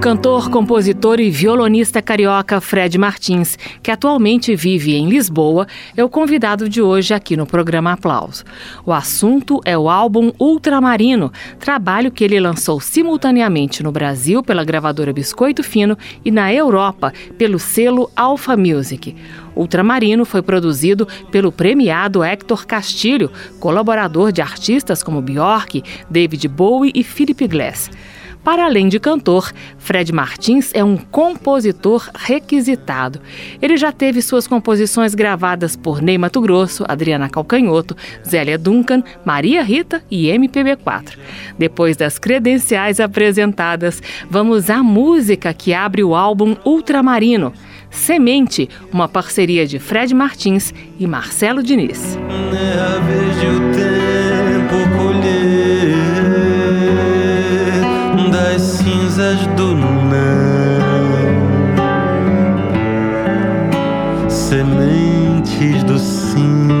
Cantor, compositor e violonista carioca Fred Martins, que atualmente vive em Lisboa, é o convidado de hoje aqui no programa Aplauso. O assunto é o álbum Ultramarino, trabalho que ele lançou simultaneamente no Brasil pela gravadora Biscoito Fino e na Europa pelo selo Alpha Music. Ultramarino foi produzido pelo premiado Hector Castilho, colaborador de artistas como Bjork, David Bowie e Philip Glass. Para além de cantor, Fred Martins é um compositor requisitado. Ele já teve suas composições gravadas por Ney Mato Grosso, Adriana Calcanhoto, Zélia Duncan, Maria Rita e MPB4. Depois das credenciais apresentadas, vamos à música que abre o álbum Ultramarino. Semente, uma parceria de Fred Martins e Marcelo Diniz. É cinzas do não, sementes do sim.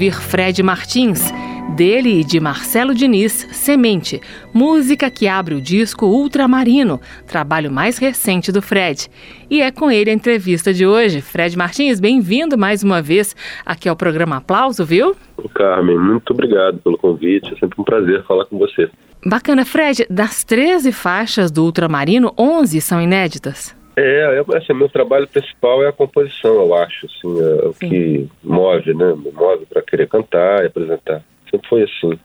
Ouvir Fred Martins, dele e de Marcelo Diniz, Semente, música que abre o disco Ultramarino, trabalho mais recente do Fred. E é com ele a entrevista de hoje. Fred Martins, bem-vindo mais uma vez aqui ao programa Aplauso, viu? Carmen, muito obrigado pelo convite, é sempre um prazer falar com você. Bacana, Fred, das 13 faixas do Ultramarino, 11 são inéditas? É, é, assim, meu trabalho principal é a composição, eu acho, assim, é o que move, né? Me move para querer cantar e apresentar. Sempre foi assim.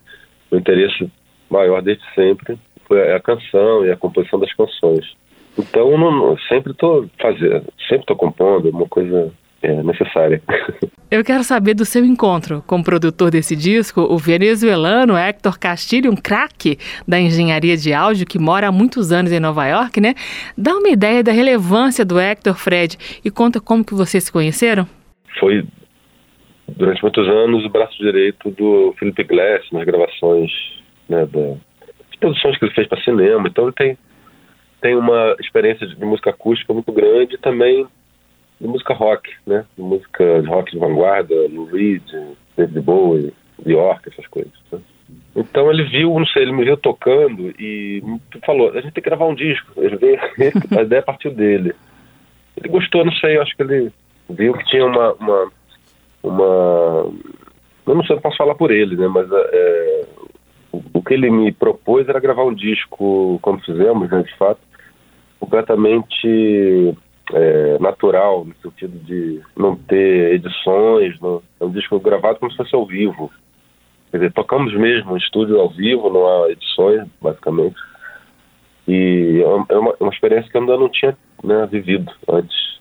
O interesse maior desde sempre foi a canção e a composição das canções. Então, não, sempre estou fazendo, sempre estou compondo, uma coisa é, necessária. Eu quero saber do seu encontro com o produtor desse disco, o venezuelano Hector Castilho, um craque da engenharia de áudio que mora há muitos anos em Nova York, né? Dá uma ideia da relevância do Hector, Fred, e conta como que vocês se conheceram. Foi durante muitos anos o braço direito do Felipe Glass nas gravações, né, das produções que ele fez para cinema. Então ele tem tem uma experiência de música acústica muito grande e também de música rock, né? De música de rock de vanguarda, Lou Reed, David Bowie, York, essas coisas. Né? Então ele viu, não sei, ele me viu tocando e falou, a gente tem que gravar um disco. Ele veio, a ideia partiu dele. Ele gostou, não sei, eu acho que ele viu que tinha uma, uma, uma eu não sei, não posso falar por ele, né? Mas é, o, o que ele me propôs era gravar um disco, como fizemos, né, de fato, completamente é, natural, no sentido de não ter edições. Não, é um disco gravado como se fosse ao vivo. Quer dizer, tocamos mesmo no estúdio ao vivo, não há edições, basicamente. E é, é uma, é uma experiência que eu ainda não tinha né, vivido antes.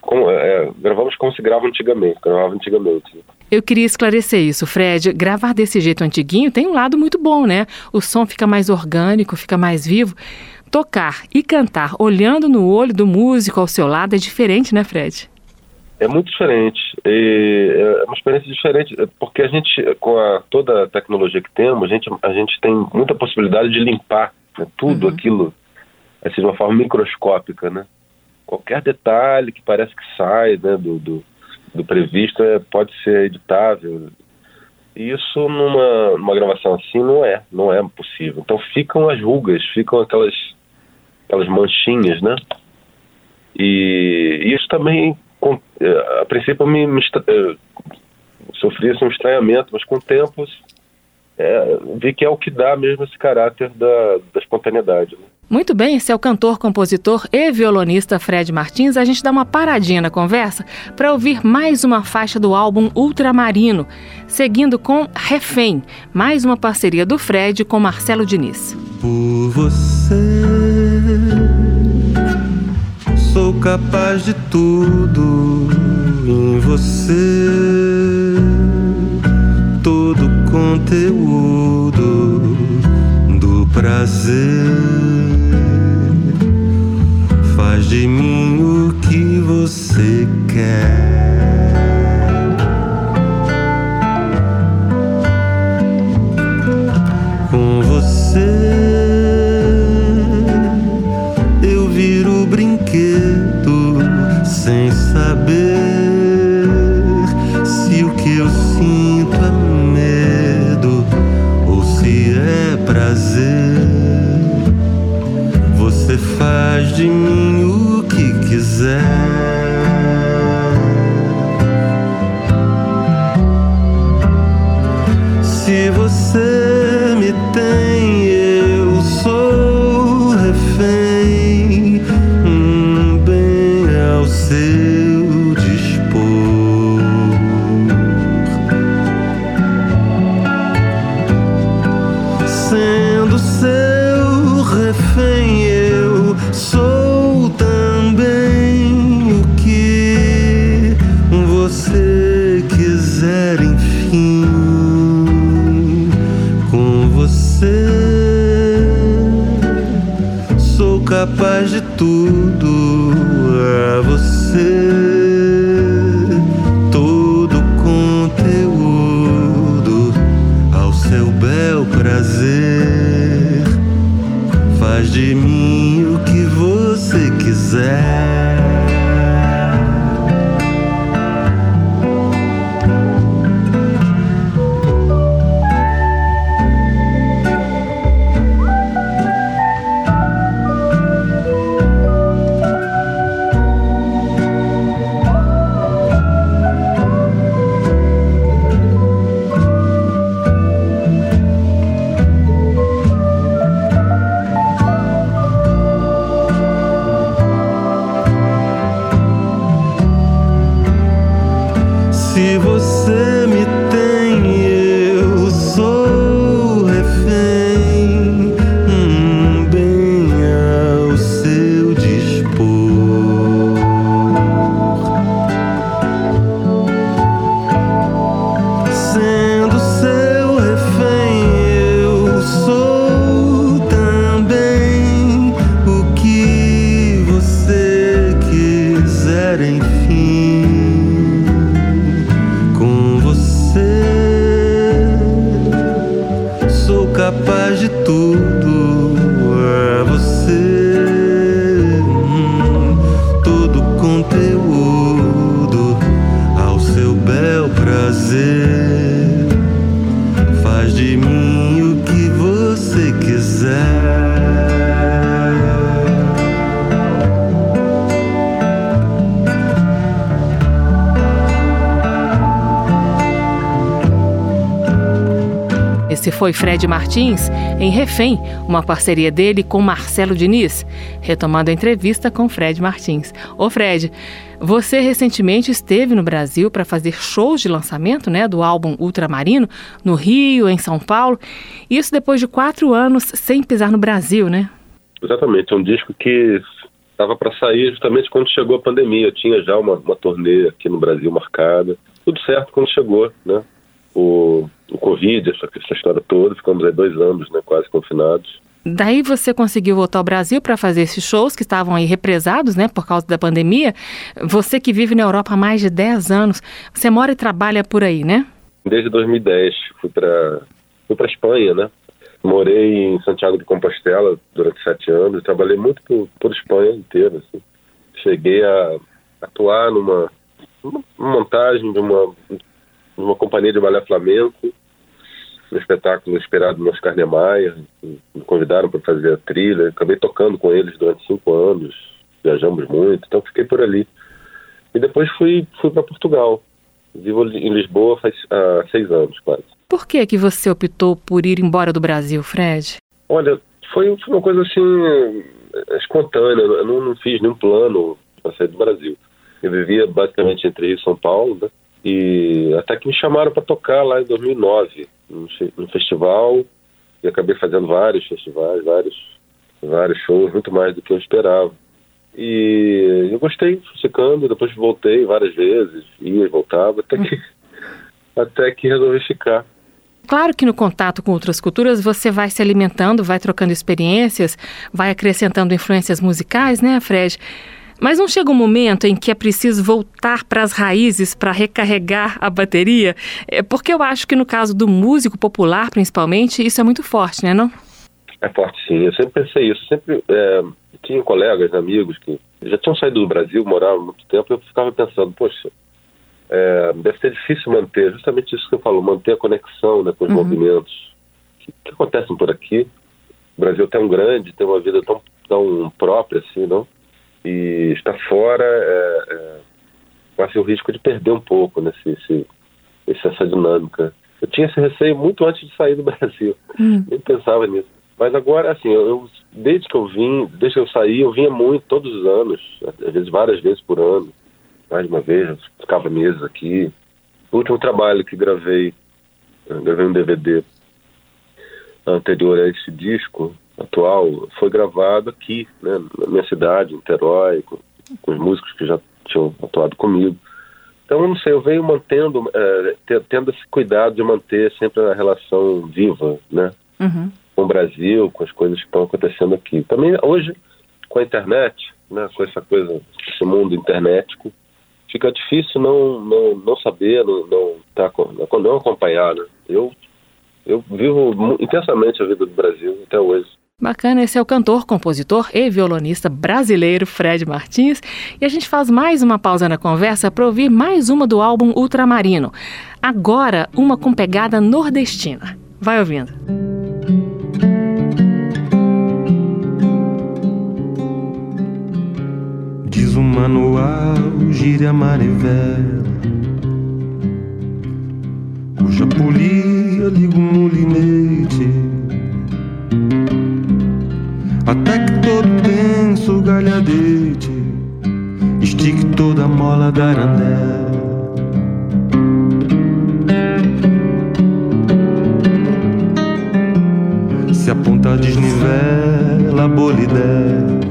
Como, é, gravamos como se grava antigamente, gravava antigamente. Eu queria esclarecer isso, Fred. Gravar desse jeito antiguinho tem um lado muito bom, né? O som fica mais orgânico, fica mais vivo. Tocar e cantar olhando no olho do músico ao seu lado é diferente, né, Fred? É muito diferente. E é uma experiência diferente, porque a gente, com a, toda a tecnologia que temos, a gente, a gente tem muita possibilidade de limpar né, tudo uhum. aquilo assim, de uma forma microscópica, né? Qualquer detalhe que parece que sai né, do, do, do previsto é, pode ser editável. E isso numa, numa gravação assim não é, não é possível. Então ficam as rugas, ficam aquelas aquelas manchinhas, né? E isso também, é, a princípio, me, me é, sofria assim, um estranhamento, mas com o tempo é, vi que é o que dá mesmo esse caráter da, da espontaneidade. Né? Muito bem, esse é o cantor, compositor e violonista Fred Martins. A gente dá uma paradinha na conversa para ouvir mais uma faixa do álbum Ultramarino, seguindo com Refém, mais uma parceria do Fred com Marcelo Diniz. Por você capaz de tudo em você. Todo conteúdo do prazer faz de mim o que você quer. Com você. Se você me tem foi Fred Martins em Refém, uma parceria dele com Marcelo Diniz. Retomando a entrevista com Fred Martins. Ô Fred, você recentemente esteve no Brasil para fazer shows de lançamento né, do álbum Ultramarino, no Rio, em São Paulo. Isso depois de quatro anos sem pisar no Brasil, né? Exatamente, é um disco que estava para sair justamente quando chegou a pandemia. Eu tinha já uma, uma turnê aqui no Brasil marcada. Tudo certo quando chegou, né? O, o Covid, essa, essa história toda, ficamos aí dois anos, né, quase confinados. Daí você conseguiu voltar ao Brasil para fazer esses shows que estavam aí represados, né, por causa da pandemia. Você que vive na Europa há mais de 10 anos, você mora e trabalha por aí, né? Desde 2010 fui para fui para Espanha, né? Morei em Santiago de Compostela durante sete anos trabalhei muito por, por Espanha inteira. Assim. Cheguei a atuar numa, numa montagem de uma, uma companhia de balé flamenco, um espetáculo inspirado no Oscar Niemeyer. Me convidaram para fazer a trilha. Acabei tocando com eles durante cinco anos. Viajamos muito, então fiquei por ali. E depois fui, fui para Portugal. Vivo em Lisboa faz uh, seis anos quase. Por que que você optou por ir embora do Brasil, Fred? Olha, foi, foi uma coisa assim espontânea. Eu não, não fiz nenhum plano para sair do Brasil. Eu vivia basicamente entre Rio e São Paulo, né? E até que me chamaram para tocar lá em 2009, num, festival, e acabei fazendo vários festivais, vários, vários shows, muito mais do que eu esperava. E eu gostei, ficando, depois voltei várias vezes, ia e voltava, até que, até que resolvi ficar. Claro que no contato com outras culturas você vai se alimentando, vai trocando experiências, vai acrescentando influências musicais, né, Fred? Mas não chega um momento em que é preciso voltar para as raízes para recarregar a bateria? É porque eu acho que no caso do músico popular, principalmente, isso é muito forte, né, não? É forte, sim. Eu sempre pensei isso. Sempre é, tinha colegas, amigos que já tinham saído do Brasil, moravam muito tempo, e eu ficava pensando, poxa, é, deve ser difícil manter, justamente isso que eu falo, manter a conexão né, com os uhum. movimentos que, que, acontecem por aqui. O Brasil é tão grande, tem uma vida tão, tão própria assim, não? E estar fora é, é, corre o risco de perder um pouco nesse, esse, essa dinâmica. Eu tinha esse receio muito antes de sair do Brasil, uhum. nem pensava nisso. Mas agora, assim, eu, desde que eu vim, desde que eu saí, eu vinha muito, todos os anos, às vezes várias vezes por ano mais uma vez, ficava meses aqui. O último trabalho que gravei, gravei um DVD anterior a esse disco atual, foi gravado aqui, né, na minha cidade, em Terói, com, com os músicos que já tinham atuado comigo. Então, eu não sei, eu venho mantendo, é, tendo esse cuidado de manter sempre a relação viva, né? Uhum. Com o Brasil, com as coisas que estão acontecendo aqui. Também, hoje, com a internet, né, com essa coisa, esse mundo internetico, fica difícil não, não, não saber, não, não, tá, não acompanhar. Né? Eu, eu vivo intensamente a vida do Brasil até hoje. Bacana, esse é o cantor, compositor e violonista brasileiro Fred Martins. E a gente faz mais uma pausa na conversa para ouvir mais uma do álbum Ultramarino. Agora, uma com pegada nordestina. Vai ouvindo. Diz o manual, gire a marivela Cuja polia liga o mulinete Até todo tenso galhadete Estique toda a mola da arandela Se a ponta desnivela a bolidela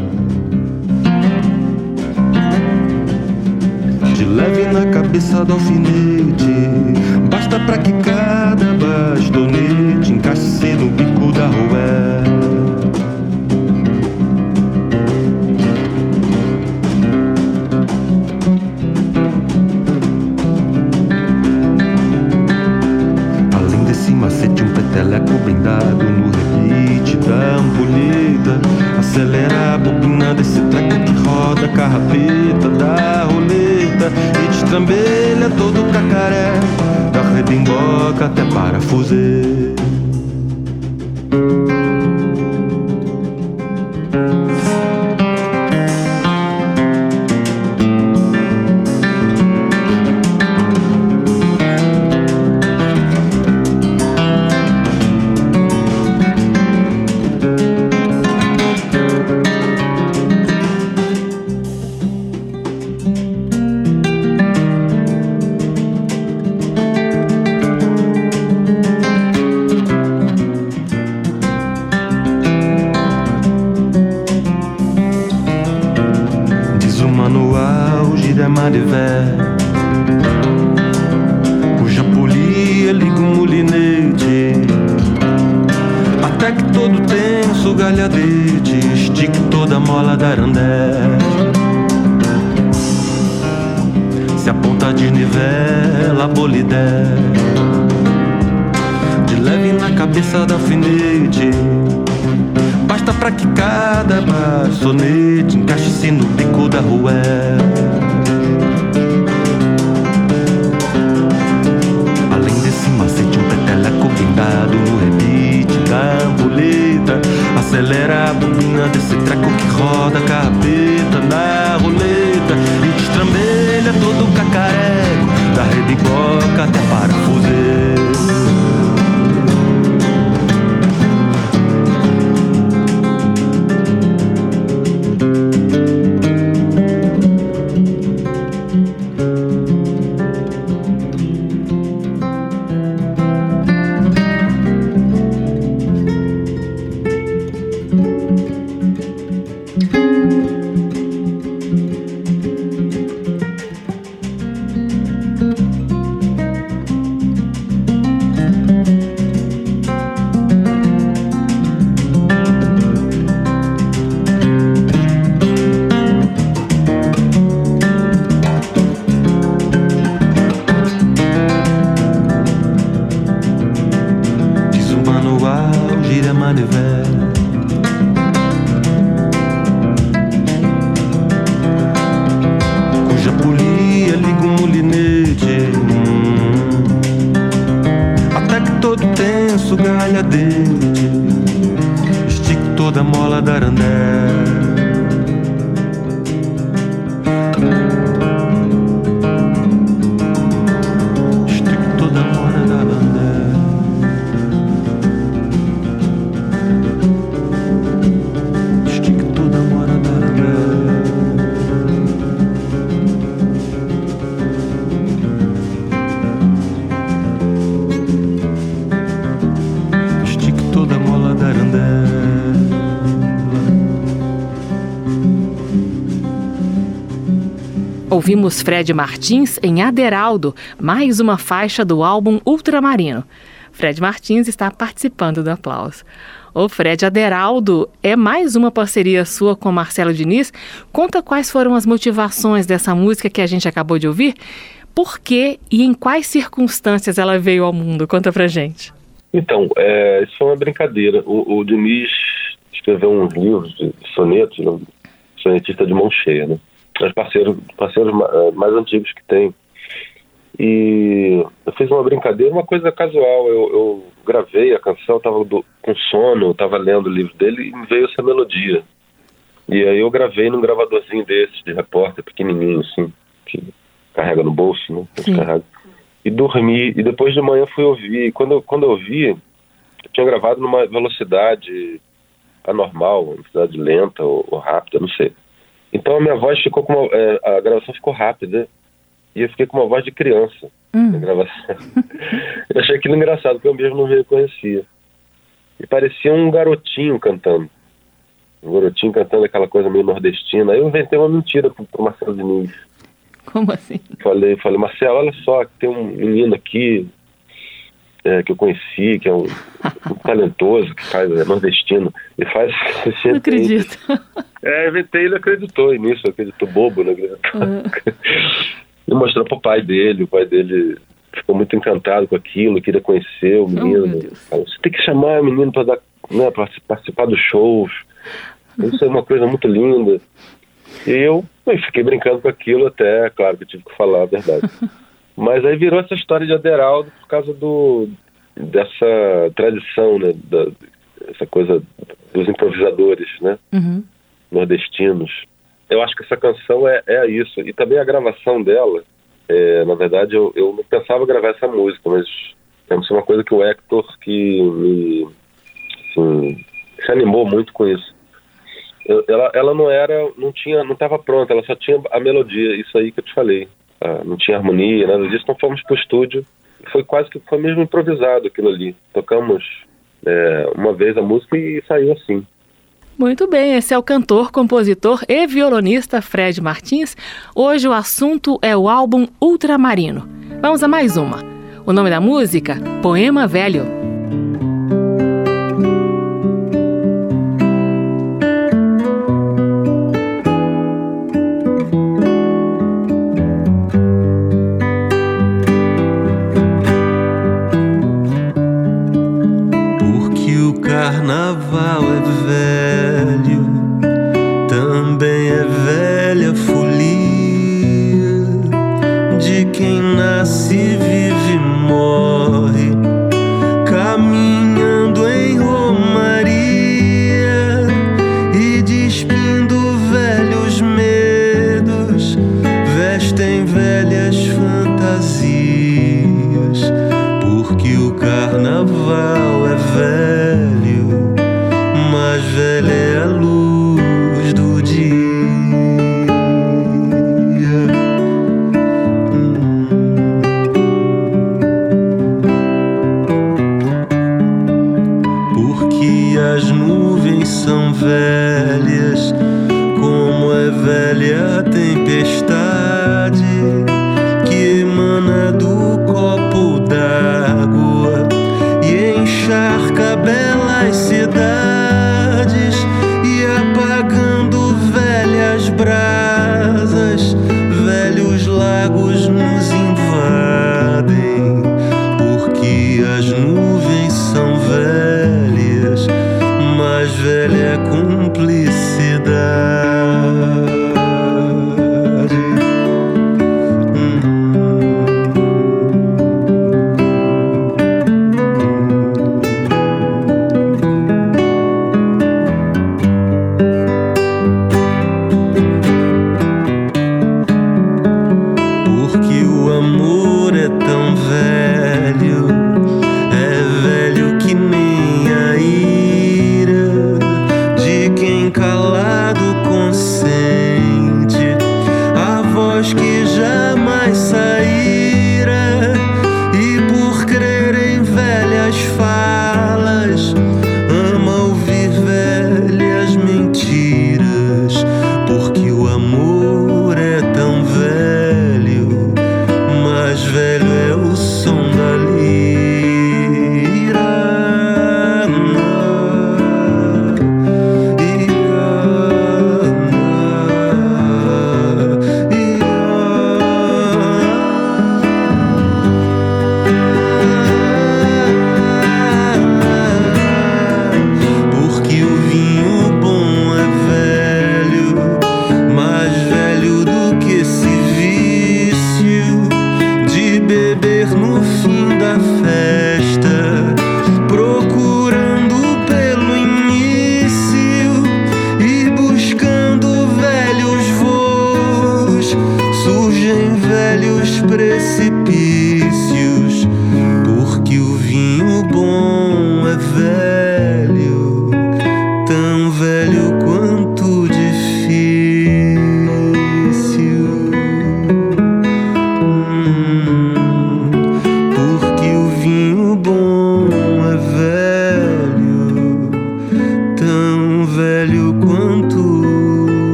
leve na cabeça do alfinete. Basta pra que cada bastonete encaixe no bico da rua. Roda a carrapeta da roleta e destrambelha todo o cacaré, da redimboca até parafusê. Bico Ouvimos Fred Martins em Aderaldo, mais uma faixa do álbum Ultramarino. Fred Martins está participando do aplauso. O Fred Aderaldo é mais uma parceria sua com Marcelo Diniz. Conta quais foram as motivações dessa música que a gente acabou de ouvir. Por que e em quais circunstâncias ela veio ao mundo? Conta pra gente. Então, é, isso é uma brincadeira. O, o Diniz escreveu uns livros de sonetos, né? sonetista de mão cheia, né? Os parceiros, parceiros eh, mais antigos que tem. E eu fiz uma brincadeira, uma coisa casual. Eu, eu gravei a canção, estava com sono, estava lendo o livro dele e veio essa melodia. E aí eu gravei num gravadorzinho desses, de repórter, pequenininho, assim, que carrega no bolso, né? Carrega. E dormi. E depois de manhã fui ouvir. E quando, quando eu ouvi, eu tinha gravado numa velocidade anormal, uma velocidade lenta ou, ou rápida, não sei. Então a minha voz ficou com uma, é, a gravação ficou rápida e eu fiquei com uma voz de criança hum. na gravação. eu achei aquilo engraçado, porque eu mesmo não me reconhecia. E parecia um garotinho cantando. Um garotinho cantando aquela coisa meio nordestina. Aí eu inventei uma mentira pro, pro Marcelo Diniz. Como assim? Falei, falei, Marcelo, olha só, tem um menino aqui é, que eu conheci, que é um, um talentoso, que faz, é nordestino, e faz... Não acredito. É, inventei, ele acreditou nisso, acreditou bobo, né? Uhum. e mostrou pro pai dele, o pai dele ficou muito encantado com aquilo, queria conhecer o oh, menino. Oh, Falou, Você tem que chamar o menino para né, participar dos shows. Isso é uma coisa muito linda. E eu, eu fiquei brincando com aquilo até, claro que eu tive que falar a verdade. Mas aí virou essa história de Aderaldo por causa do dessa tradição, né? Da, essa coisa dos improvisadores, né? Uhum. Nordestinos. Eu acho que essa canção é, é isso. E também a gravação dela, é, na verdade, eu, eu não pensava gravar essa música, mas é uma coisa que o Hector que me assim, se animou muito com isso. Eu, ela, ela não era, não tinha, não estava pronta, ela só tinha a melodia, isso aí que eu te falei. Ah, não tinha harmonia, nada disso, então fomos pro estúdio. Foi quase que foi mesmo improvisado aquilo ali. Tocamos é, uma vez a música e saiu assim. Muito bem, esse é o cantor, compositor e violonista Fred Martins. Hoje o assunto é o álbum Ultramarino. Vamos a mais uma. O nome da música? Poema Velho. carnaval é velho, também é velha folia de quem nasce, vive e morre.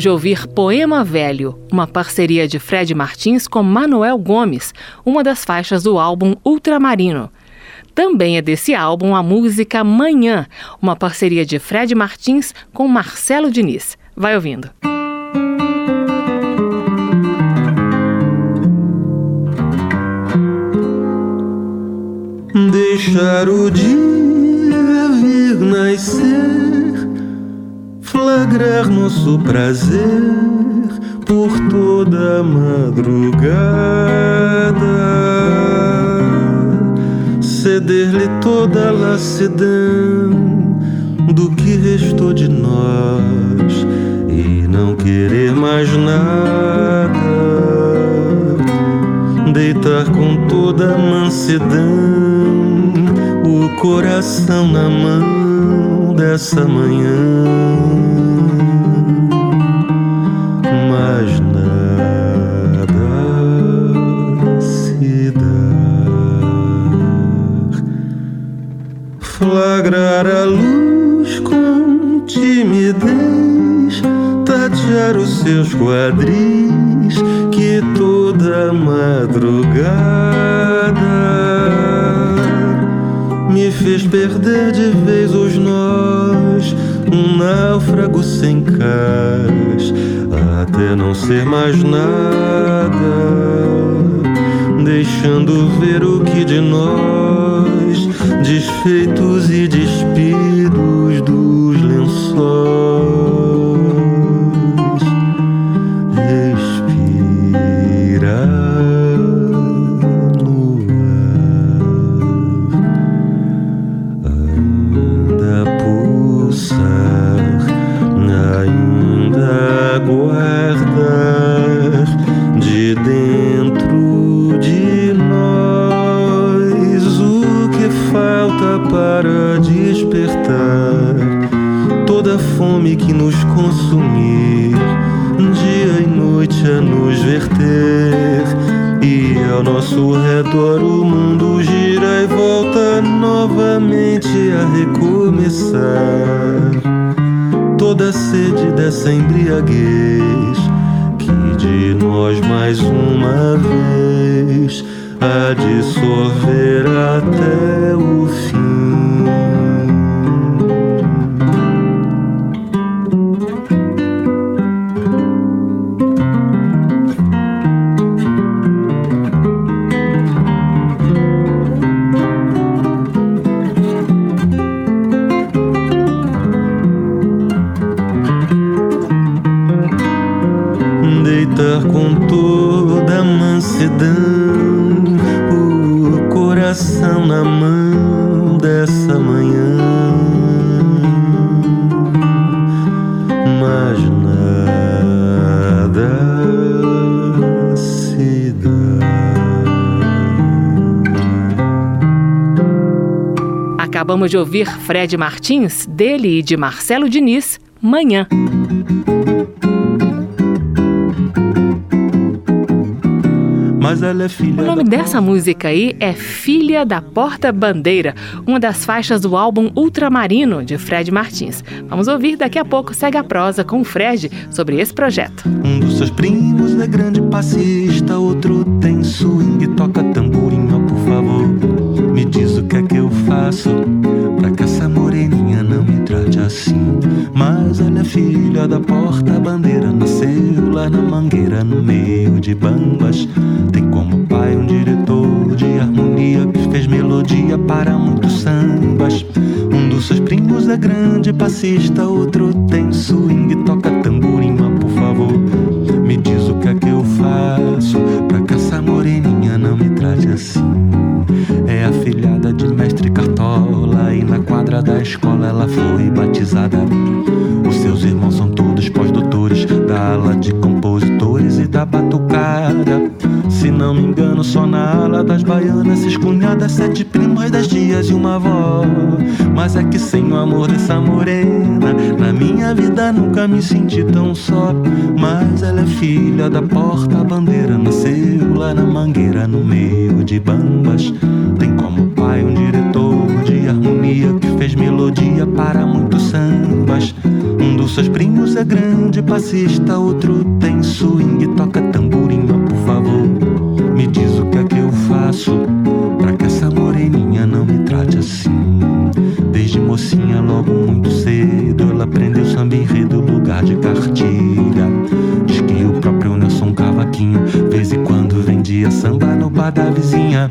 De ouvir Poema Velho, uma parceria de Fred Martins com Manuel Gomes, uma das faixas do álbum Ultramarino. Também é desse álbum a música Manhã, uma parceria de Fred Martins com Marcelo Diniz. Vai ouvindo. Deixar o dia vir nascer flagrar nosso prazer por toda madrugada, ceder-lhe toda a lassidão do que restou de nós e não querer mais nada, deitar com toda a mansidão o coração na mão dessa manhã. Mas nada se dá. Flagrar a luz com timidez, tatear os seus quadris que toda madrugada me fez perder de vez o náufrago sem cais, até não ser mais nada, deixando ver o que de nós, desfeitos e despidos dos lençóis. Fome que nos consumir, dia e noite a nos verter. E ao nosso redor o mundo gira e volta novamente a recomeçar. Toda a sede dessa embriaguez que de nós mais uma vez a dissolver até o fim. Acabamos de ouvir Fred Martins, dele e de Marcelo Diniz, Manhã. Mas ela é filha o nome dessa música aí é Filha da Porta Bandeira, uma das faixas do álbum Ultramarino de Fred Martins. Vamos ouvir daqui a pouco, segue a prosa com o Fred sobre esse projeto. Um dos seus primos é grande passista, outro tem swing, toca tamborim, por favor. Me diz o que é que eu faço pra que essa moreninha não me trate assim. Mas ela é filha da porta-bandeira, nasceu lá na mangueira, no meio de bambas. Tem como pai um diretor de harmonia que fez melodia para muitos sambas. Um dos seus primos é grande passista, outro tem swing, toca tamborim, quadra da escola ela foi batizada. Os seus irmãos são todos pós-doutores da ala de compositores e da batucada. Se não me engano, só na ala das baianas, seis cunhadas, sete primas, dez dias e uma avó. Mas é que sem o amor dessa morena, na minha vida nunca me senti tão só. Mas ela é filha da porta-bandeira, nasceu lá na mangueira, no meio de bambas. Tem como pai um diretor para muitos sambas. Um dos seus primos é grande passista, outro tem swing, toca tamborim, por favor. Me diz o que é que eu faço pra que essa moreninha não me trate assim. Desde mocinha, logo muito cedo, ela aprendeu samba enredo, lugar de cartilha. Diz que o próprio Nelson Cavaquinho, vez em quando vendia samba no bar da vizinha.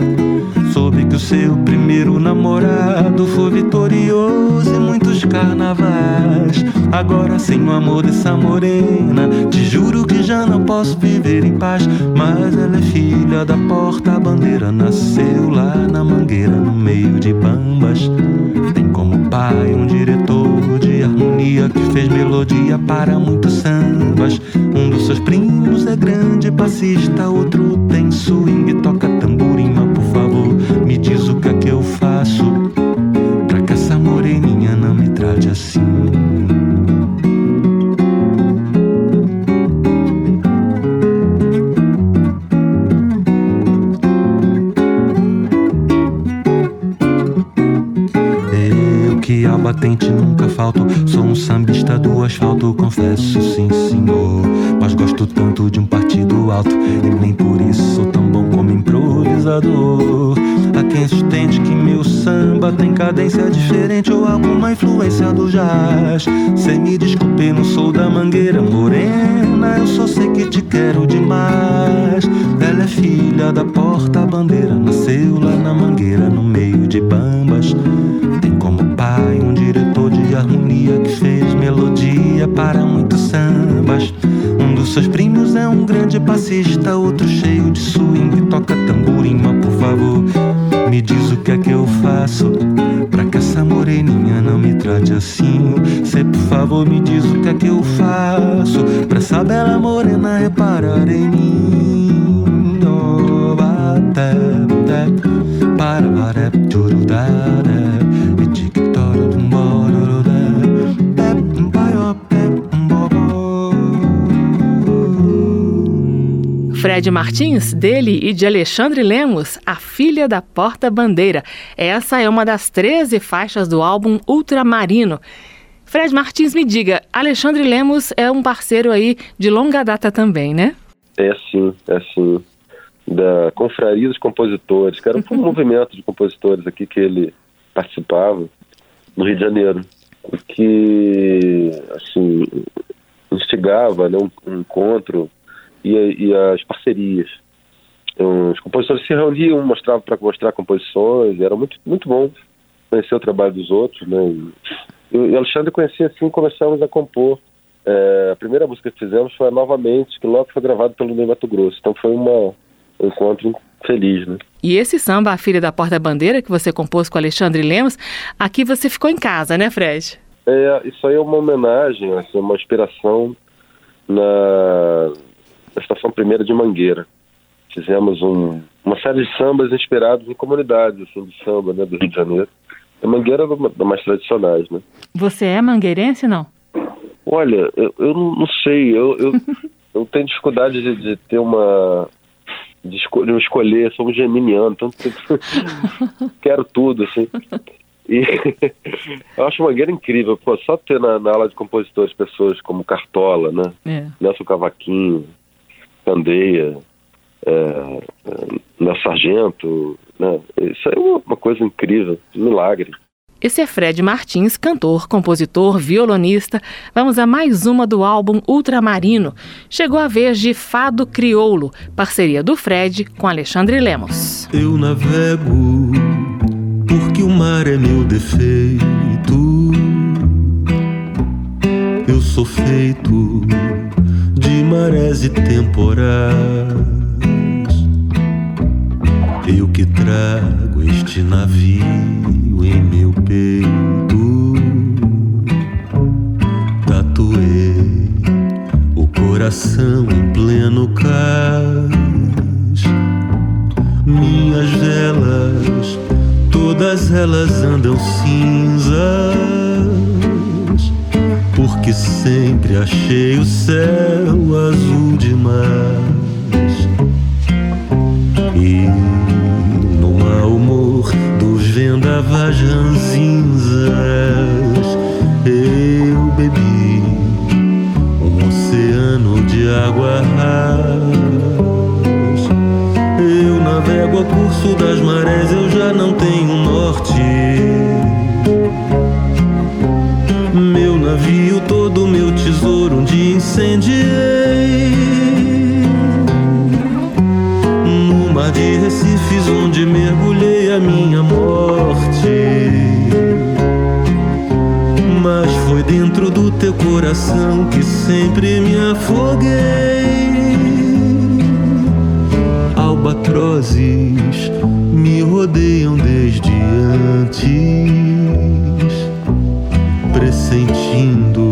Seu primeiro namorado foi vitorioso em muitos carnavais. Agora sem o amor dessa morena, te juro que já não posso viver em paz. Mas ela é filha da porta-bandeira, nasceu lá na mangueira, no meio de bambas. Tem como pai um diretor de harmonia que fez melodia para muitos sambas. Um dos seus primos é grande passista, outro tem swing, toca por favor, me diz o que é que eu faço pra que essa moreninha não me trate assim. que a batente nunca falto. Sou um sambista do asfalto, confesso, sim senhor. Mas gosto tanto de um partido alto e nem por isso sou tão bom como improvisador. Há quem sustente que meu samba tem cadência diferente ou alguma influência do jazz. Sem me desculpe, não sou da mangueira morena. Eu só sei que te quero demais. Ela é filha da porta-bandeira, nasceu lá na mangueira, no meio de bambas. Tem como pai um diretor de harmonia que fez melodia para muitos sambas. Um dos seus primos é um grande passista, outro cheio de swing, toca mas por favor, me diz o que é que eu faço pra que essa moreninha não me trate assim. Cê, por favor, me diz o que é que eu faço pra essa bela morena reparar em mim. Oh, bate, para, para, Fred Martins, dele e de Alexandre Lemos, A Filha da Porta Bandeira. Essa é uma das 13 faixas do álbum Ultramarino. Fred Martins, me diga, Alexandre Lemos é um parceiro aí de longa data também, né? É sim, é sim. Da Confraria dos Compositores, que era um movimento de compositores aqui que ele participava no Rio de Janeiro. Que, assim, instigava né, um, um encontro e, e as parcerias. Então, os compositores se reuniam, mostravam para mostrar composições, era muito, muito bom conhecer o trabalho dos outros, né? E, e Alexandre conhecia assim, começamos a compor. É, a primeira música que fizemos foi Novamente, que logo foi gravado pelo Ney Mato Grosso. Então foi uma, um encontro feliz, né? E esse samba, A Filha da Porta Bandeira, que você compôs com Alexandre Lemos, aqui você ficou em casa, né, Fred? É, isso aí é uma homenagem, assim, uma inspiração na, da Estação Primeira de Mangueira. Fizemos um, uma série de sambas inspirados em comunidades assim, de samba né, do Rio de Janeiro. A Mangueira é uma das mais tradicionais, né? Você é mangueirense, não? Olha, eu, eu não sei, eu, eu, eu tenho dificuldade de, de ter uma... de, esco de escolher, sou um geminiano, então quero tudo, assim. E eu acho Mangueira incrível, pô, só ter na, na, aula de compositores pessoas como Cartola, né? É. Nelson Cavaquinho, Candeia, é, é, na Sargento, né? Isso é uma, uma coisa incrível, um milagre. Esse é Fred Martins, cantor, compositor, violonista. Vamos a mais uma do álbum Ultramarino. Chegou a vez de Fado Crioulo, parceria do Fred com Alexandre Lemos. Eu navego porque o mar é meu defeito. Eu sou feito marés e temporais. Eu que trago este navio em meu peito, tatuei o coração em pleno cais. Minhas velas, todas elas andam cinzas porque sempre achei o céu azul demais. E no mau humor dos vendavas cinzas, eu bebi um oceano de água Eu navego a curso das marés, eu já não tenho norte. Navio todo meu tesouro um dia incendiei. No mar de Recifes onde mergulhei a minha morte. Mas foi dentro do teu coração que sempre me afoguei. Albatrozes me rodeiam desde antes pressentindo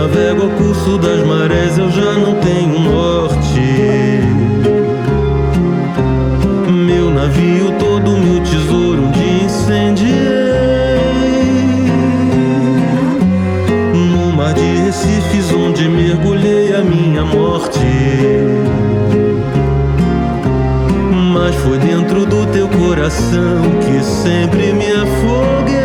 Navego ao curso das marés, eu já não tenho norte. Meu navio, todo meu tesouro, de incendiei. No mar de Recifes, onde mergulhei a minha morte. Mas foi dentro do teu coração que sempre me afoguei.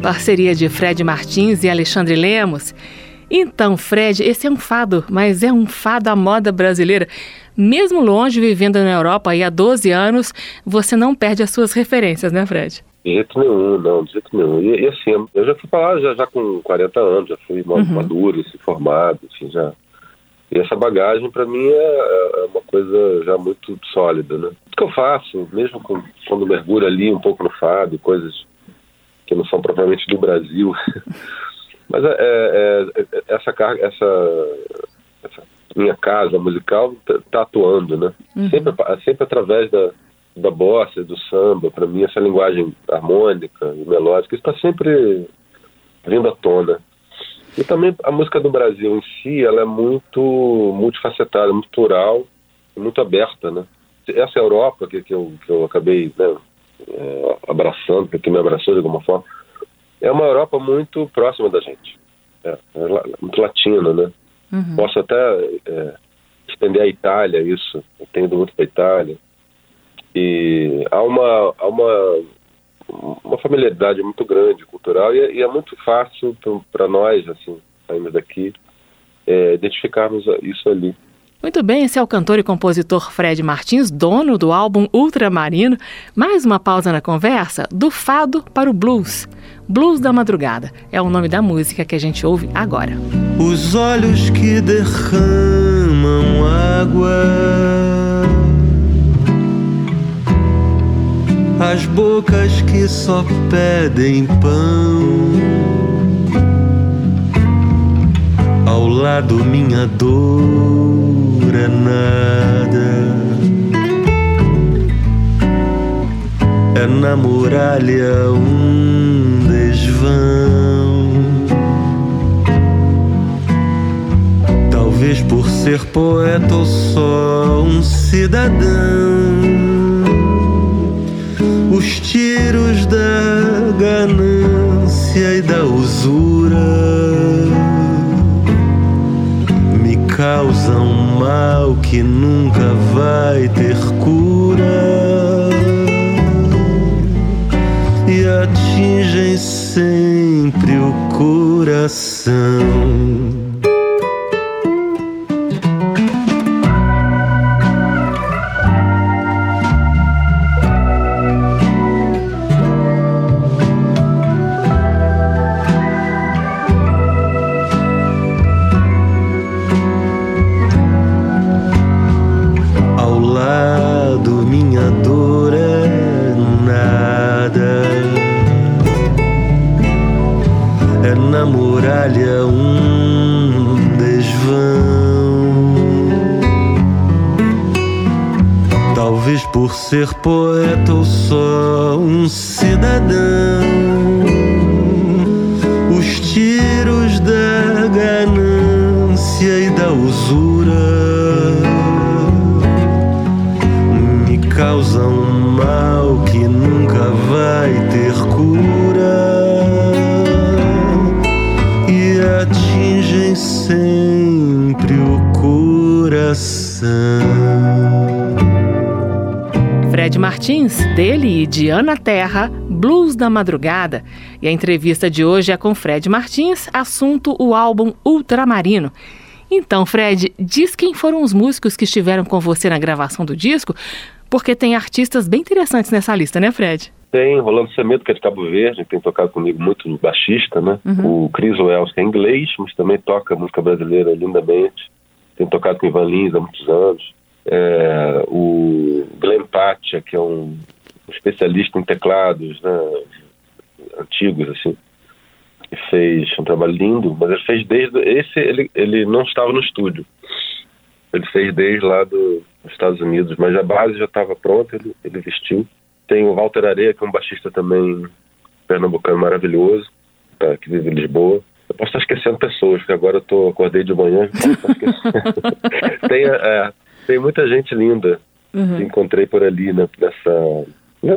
Parceria de Fred Martins e Alexandre Lemos. Então, Fred, esse é um fado, mas é um fado à moda brasileira. Mesmo longe, vivendo na Europa há 12 anos, você não perde as suas referências, né, Fred? De jeito nenhum, não, de jeito nenhum. E, e assim, eu já fui para lá já, já com 40 anos, já fui uhum. maduro, assim, formado, assim, já. E essa bagagem, para mim, é, é, uma coisa já muito sólida, né? O que eu faço, mesmo com, quando mergulho ali um pouco no fado, coisas que não são propriamente do Brasil. Mas é, é, é, essa carga, essa, essa, minha casa musical está tá atuando, né? Uhum. Sempre, sempre através da, da bossa, do samba, para mim essa linguagem harmônica e melódica está sempre vindo à tona. E também a música do Brasil em si, ela é muito multifacetada, muito plural muito aberta, né? Essa Europa que, que, eu, que eu acabei né, é, abraçando, que me abraçou de alguma forma, é uma Europa muito próxima da gente. É, é muito latina, né? Uhum. Posso até é, estender a Itália isso, eu tenho ido muito para a Itália. E há uma, há uma, uma familiaridade muito grande cultural e, é, e é muito fácil para nós, assim, saindo daqui, é, identificarmos isso ali. Muito bem, esse é o cantor e compositor Fred Martins, dono do álbum Ultramarino. Mais uma pausa na conversa, do fado para o blues. Blues da Madrugada é o nome da música que a gente ouve agora. Os olhos que derramam água, as bocas que só pedem pão ao lado minha dor é nada. É na muralha um desvão. Talvez por ser poeta ou só um cidadão. Os tiros da ganância e da usura causa um mal que nunca vai ter cura e atingem sempre o coração. Da Madrugada. E a entrevista de hoje é com Fred Martins, assunto o álbum Ultramarino. Então, Fred, diz quem foram os músicos que estiveram com você na gravação do disco, porque tem artistas bem interessantes nessa lista, né, Fred? Tem, Rolando Semedo, que é de Cabo Verde, tem tocado comigo muito baixista, né? Uhum. O Chris Wells, que é inglês, mas também toca música brasileira lindamente. Tem tocado com Ivan Lins há muitos anos. É, o Glenn Patia, que é um especialista em teclados, né? Antigos, assim. E fez um trabalho lindo, mas ele fez desde... Esse, ele, ele não estava no estúdio. Ele fez desde lá do, dos Estados Unidos, mas a base já estava pronta, ele, ele vestiu. Tem o Walter Areia, que é um baixista também pernambucano maravilhoso, tá, que vive em Lisboa. Eu posso estar esquecendo pessoas, porque agora eu tô, acordei de manhã tem, é, tem muita gente linda uhum. que encontrei por ali né, nessa,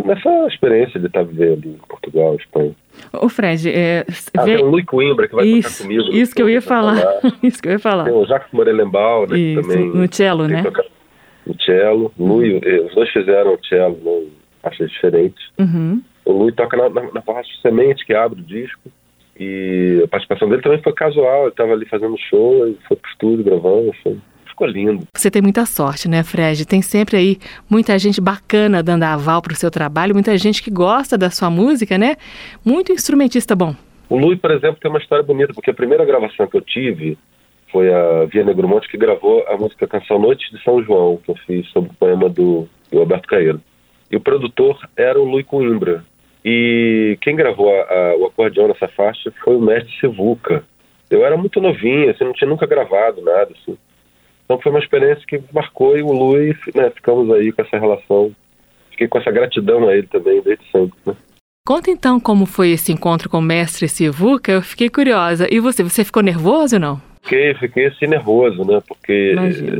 nessa experiência de estar vivendo em Portugal, Espanha. O Fred, é, ah, vê... tem o Luiz Coimbra que vai isso, tocar comigo. Isso que eu ia falar. falar. isso que eu ia falar. Tem o Jacques Morelenbaum, né, isso, também. No cello, né? Tocar... No cello. Uhum. Lui, eh, os dois fizeram o cello, né, faixas diferentes. Uhum. O Lui toca na, na, na faixa semente que abre o disco. E a participação dele também foi casual. Ele estava ali fazendo show, ele foi pro estúdio gravando. Foi ficou lindo. Você tem muita sorte, né, Fred? Tem sempre aí muita gente bacana dando aval para o seu trabalho, muita gente que gosta da sua música, né? Muito instrumentista bom. O Lui, por exemplo, tem uma história bonita, porque a primeira gravação que eu tive foi a Via Negromonte que gravou a música Canção Noites de São João, que eu fiz sobre o poema do, do Alberto Caeiro. E o produtor era o Lui Coimbra. E quem gravou a, a, o acordeão nessa faixa foi o mestre Sivuca. Eu era muito novinho, assim, não tinha nunca gravado nada, assim. Então foi uma experiência que marcou e o Luiz, né, ficamos aí com essa relação. Fiquei com essa gratidão a ele também desde sempre, né? Conta então como foi esse encontro com o mestre Sivuca, eu fiquei curiosa. E você, você ficou nervoso ou não? Fiquei, fiquei assim nervoso, né? Porque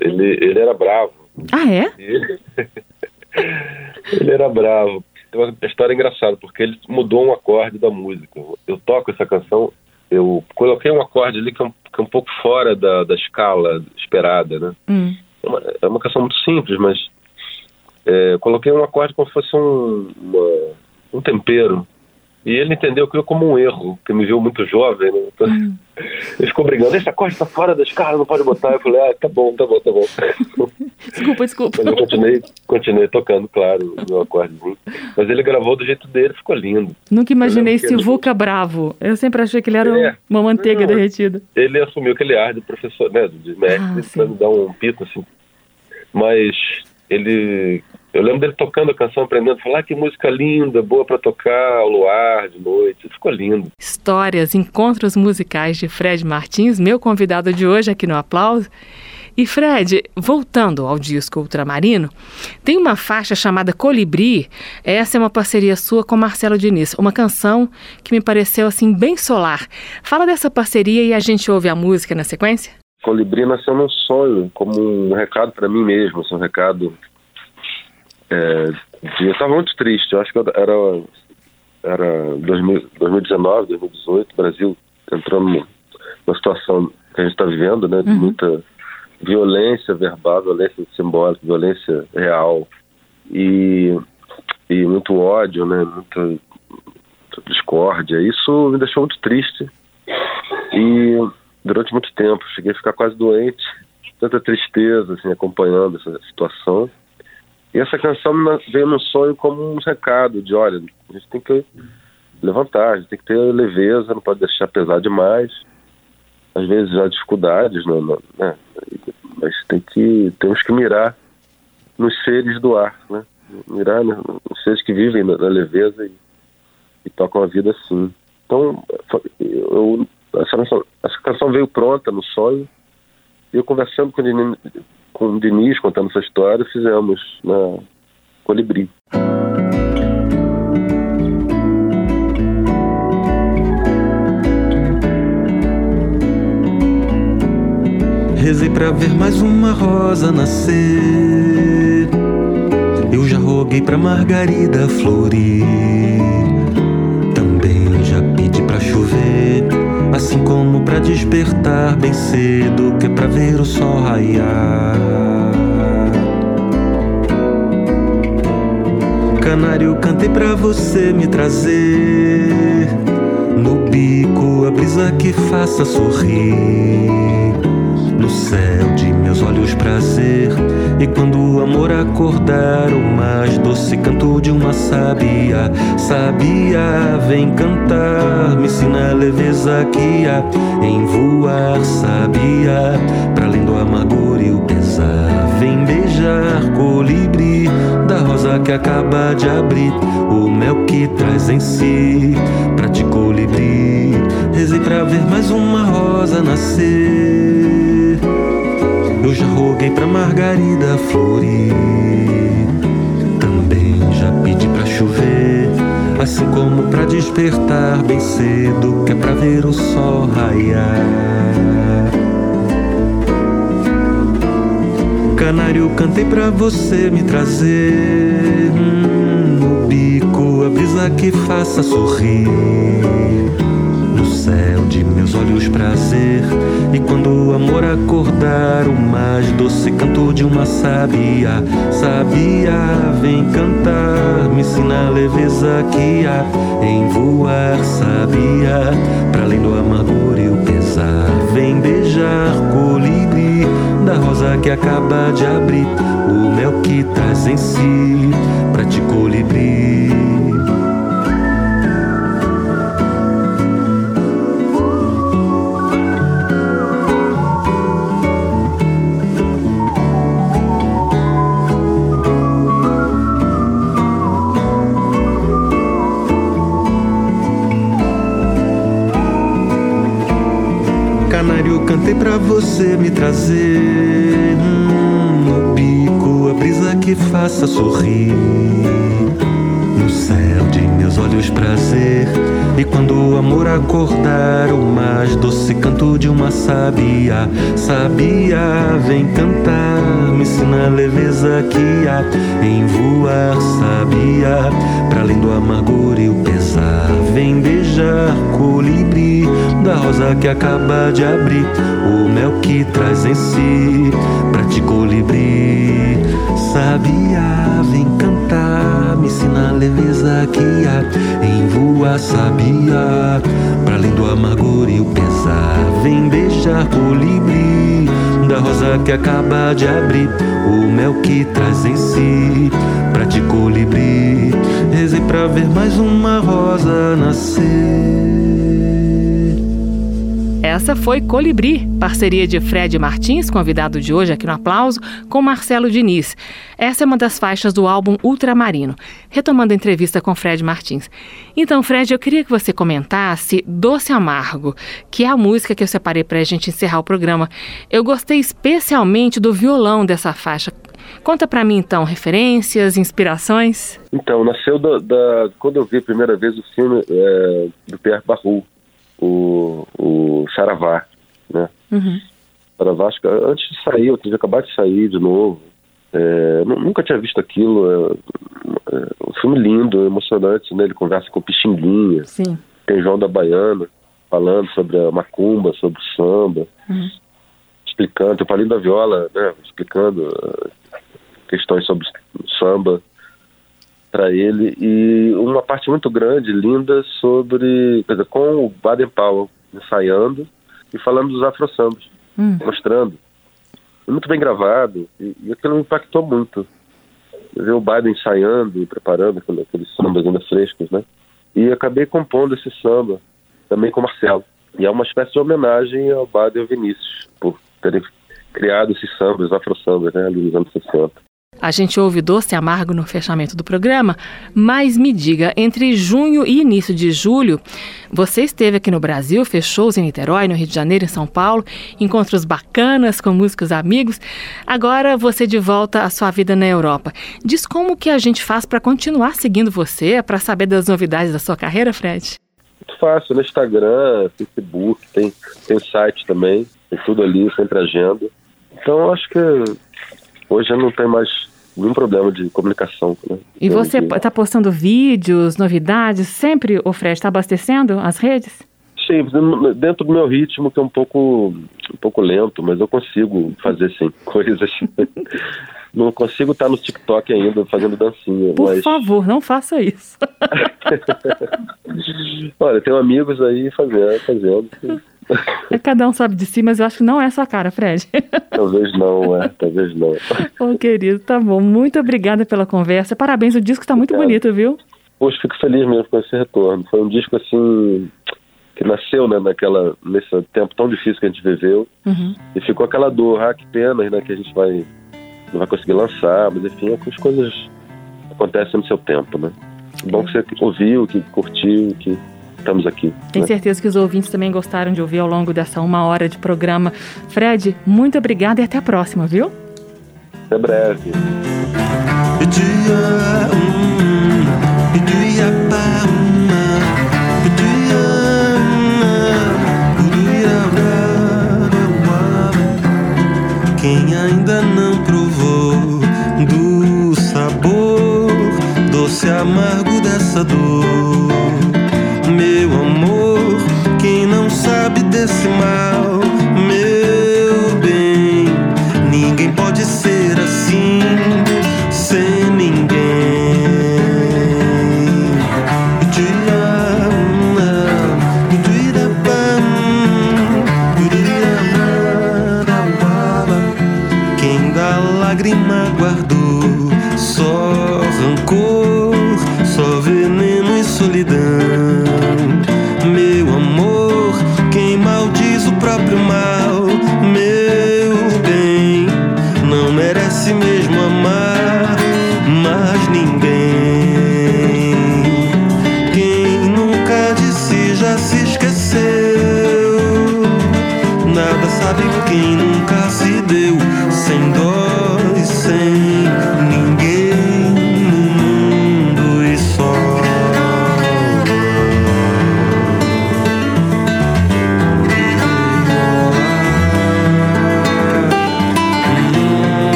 ele, ele era bravo. Ah, é? Ele, ele era bravo. Tem uma história engraçada, porque ele mudou um acorde da música. Eu toco essa canção eu coloquei um acorde ali que é um, que é um pouco fora da, da escala esperada, né? Hum. É, uma, é, uma, canção muito simples, mas é, coloquei um acorde como se fosse um, uma, um tempero. E ele entendeu que eu como um erro, que me viu muito jovem, né? Então, hum. Ele ficou brigando, esse acorde tá fora da escala, não pode botar. Eu falei, ah, tá bom, tá bom, tá bom. Desculpa, desculpa. Mas eu continuei, continuei tocando, claro, o meu acordezinho. Mas ele gravou do jeito dele, ficou lindo. Nunca imaginei Sivuca ele... bravo. Eu sempre achei que ele era é, uma manteiga não, derretida. Ele assumiu aquele ar de professor, né, de mestre, ah, pra me dar um pito, assim. Mas ele eu lembro dele tocando a canção, aprendendo, falar ah, que música linda, boa para tocar ao luar de noite. Ficou lindo. Histórias, encontros musicais de Fred Martins, meu convidado de hoje aqui no Aplauso. E Fred, voltando ao disco Ultramarino, tem uma faixa chamada Colibri. Essa é uma parceria sua com Marcelo Diniz, uma canção que me pareceu assim bem solar. Fala dessa parceria e a gente ouve a música na sequência? Colibri nasceu num sonho, como um recado para mim mesmo, assim, um recado é, eu estava muito triste. Eu acho que era, era 2000, 2019, 2018, o Brasil entrando numa situação que a gente está vivendo, né, de uhum. muita violência verbal, violência simbólica, violência real e, e muito ódio, né, muita, discórdia. Isso me deixou muito triste e durante muito tempo cheguei a ficar quase doente, tanta tristeza assim acompanhando essa situação. E essa canção veio no sonho como um recado de, olha, a gente tem que levantar, a gente tem que ter leveza, não pode deixar pesar demais. Às vezes há dificuldades, né, né, mas tem que, temos que mirar nos seres do ar, né? Mirar nos seres que vivem na, leveza e, e tocam a vida assim. Então, eu, essa, essa canção veio pronta no sonho. E eu conversando com o com o Diniz contando essa história, fizemos na Colibri. Rezei pra ver mais uma rosa nascer. Eu já roguei pra Margarida florir. Assim como pra despertar bem cedo, que é pra ver o sol raiar. Canário, cantei pra você me trazer. No bico, a brisa que faça sorrir no céu de meus olhos prazer. E quando o amor acordar, o mais doce canto de uma sabia. Sabia, vem cantar, me ensina a leveza que há em voar. Sabia, para além do amargor e o pesar, vem beijar colibri da rosa que acaba de abrir. O mel que traz em si, pra te colibri. Rezei pra ver mais uma rosa nascer. Eu já roguei pra Margarida florir. Também já pedi pra chover. Assim como pra despertar bem cedo, que é pra ver o sol raiar. Canário, cantei pra você me trazer. Hum, no bico, a brisa que faça sorrir céu de meus olhos prazer. E quando o amor acordar, o mais doce canto de uma sabia, sabia, vem cantar, me ensina a leveza que há em voar, sabia, para além do amargor e o pesar, vem beijar colibri da rosa que acaba de abrir, o mel que traz em si, pra te colibri. Cantei pra você me trazer hum, no bico a brisa que faça sorrir. Olhos prazer. E quando o amor acordar, o mais doce canto de uma sabia. Sabia, vem cantar, me ensina a leveza que há em voar. Sabia, para além do amargor e o pesar, vem beijar colibri da rosa que acaba de abrir, o mel que traz em si pra te colibri. Sabia, vem cantar, me ensina a leveza que há em voar. Sabia, para além do amargor e o pesar, vem beijar colibri da rosa que acaba de abrir, o mel que traz em si pra te colibri. Rezei pra ver mais uma rosa nascer. Essa foi Colibri, parceria de Fred Martins, convidado de hoje aqui no Aplauso, com Marcelo Diniz. Essa é uma das faixas do álbum Ultramarino. Retomando a entrevista com Fred Martins. Então, Fred, eu queria que você comentasse Doce Amargo, que é a música que eu separei para a gente encerrar o programa. Eu gostei especialmente do violão dessa faixa. Conta para mim, então, referências, inspirações? Então, nasceu da, da, quando eu vi a primeira vez o filme é, do Pierre Barrou, o, o Saravá, né? Uhum. Saravá, antes de sair, eu tinha acabado de sair de novo. É, nunca tinha visto aquilo. É, é, um filme lindo, emocionante, né? Ele conversa com o Pixinguinha. Sim. Tem João da Baiana falando sobre a macumba, sobre o samba. Uhum. Explicando, tem o Palinho da Viola, né? Explicando uh, questões sobre samba para ele e uma parte muito grande, linda, sobre, dizer, com o Baden Powell ensaiando e falando dos afro-sambas, hum. mostrando. Muito bem gravado e, e aquilo me impactou muito. Ver o Baden ensaiando e preparando aqueles sambas ainda frescos, né? E acabei compondo esse samba também com o Marcelo. E é uma espécie de homenagem ao Baden e ao Vinícius, por terem criado esses sambas, afro-sambas, né, ali nos anos 60. A gente ouve doce amargo no fechamento do programa, mas me diga, entre junho e início de julho, você esteve aqui no Brasil, fez shows em Niterói, no Rio de Janeiro, em São Paulo, encontros bacanas com músicos amigos. Agora você de volta à sua vida na Europa. Diz como que a gente faz para continuar seguindo você, para saber das novidades da sua carreira, Fred? Muito fácil, no Instagram, Facebook, tem, tem site também, tem tudo ali, sempre agenda. Então acho que hoje não tem mais nenhum problema de comunicação. Né? E você está postando vídeos, novidades, sempre o Fred está abastecendo as redes? Sim, dentro do meu ritmo, que é um pouco, um pouco lento, mas eu consigo fazer sim, coisas. não consigo estar no TikTok ainda fazendo dancinha. Por mas... favor, não faça isso. Olha, tenho amigos aí fazendo, fazendo. É, cada um sabe de si, mas eu acho que não é sua cara, Fred. Talvez não, é, talvez não. Ô, querido, tá bom. Muito obrigada pela conversa. Parabéns, o disco está muito Obrigado. bonito, viu? Poxa, fico feliz mesmo com esse retorno. Foi um disco assim que nasceu né, naquela, nesse tempo tão difícil que a gente viveu. Uhum. E ficou aquela dor, ah, que pena, né, que a gente vai não vai conseguir lançar, mas enfim, é as coisas acontecem no seu tempo, né? Bom que você ouviu, que curtiu, que estamos aqui. Tenho né? certeza que os ouvintes também gostaram de ouvir ao longo dessa uma hora de programa. Fred, muito obrigada e até a próxima, viu? Até breve. Quem ainda não provou do sabor doce amargo dessa dor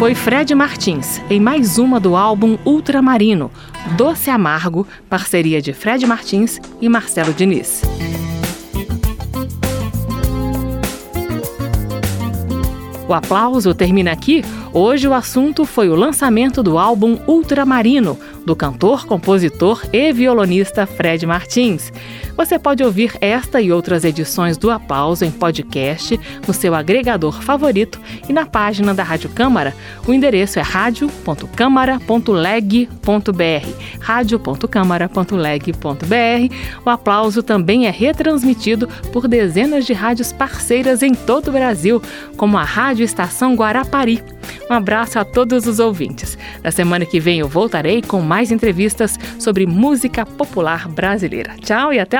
foi Fred Martins, em mais uma do álbum Ultramarino, Doce Amargo, parceria de Fred Martins e Marcelo Diniz. O aplauso termina aqui. Hoje o assunto foi o lançamento do álbum Ultramarino, do cantor, compositor e violonista Fred Martins. Você pode ouvir esta e outras edições do Aplauso em podcast no seu agregador favorito e na página da Rádio Câmara. O endereço é radio.câmara.leg.br. radio.câmara.leg.br. O Aplauso também é retransmitido por dezenas de rádios parceiras em todo o Brasil, como a Rádio Estação Guarapari. Um abraço a todos os ouvintes. Na semana que vem eu voltarei com mais entrevistas sobre música popular brasileira. Tchau e até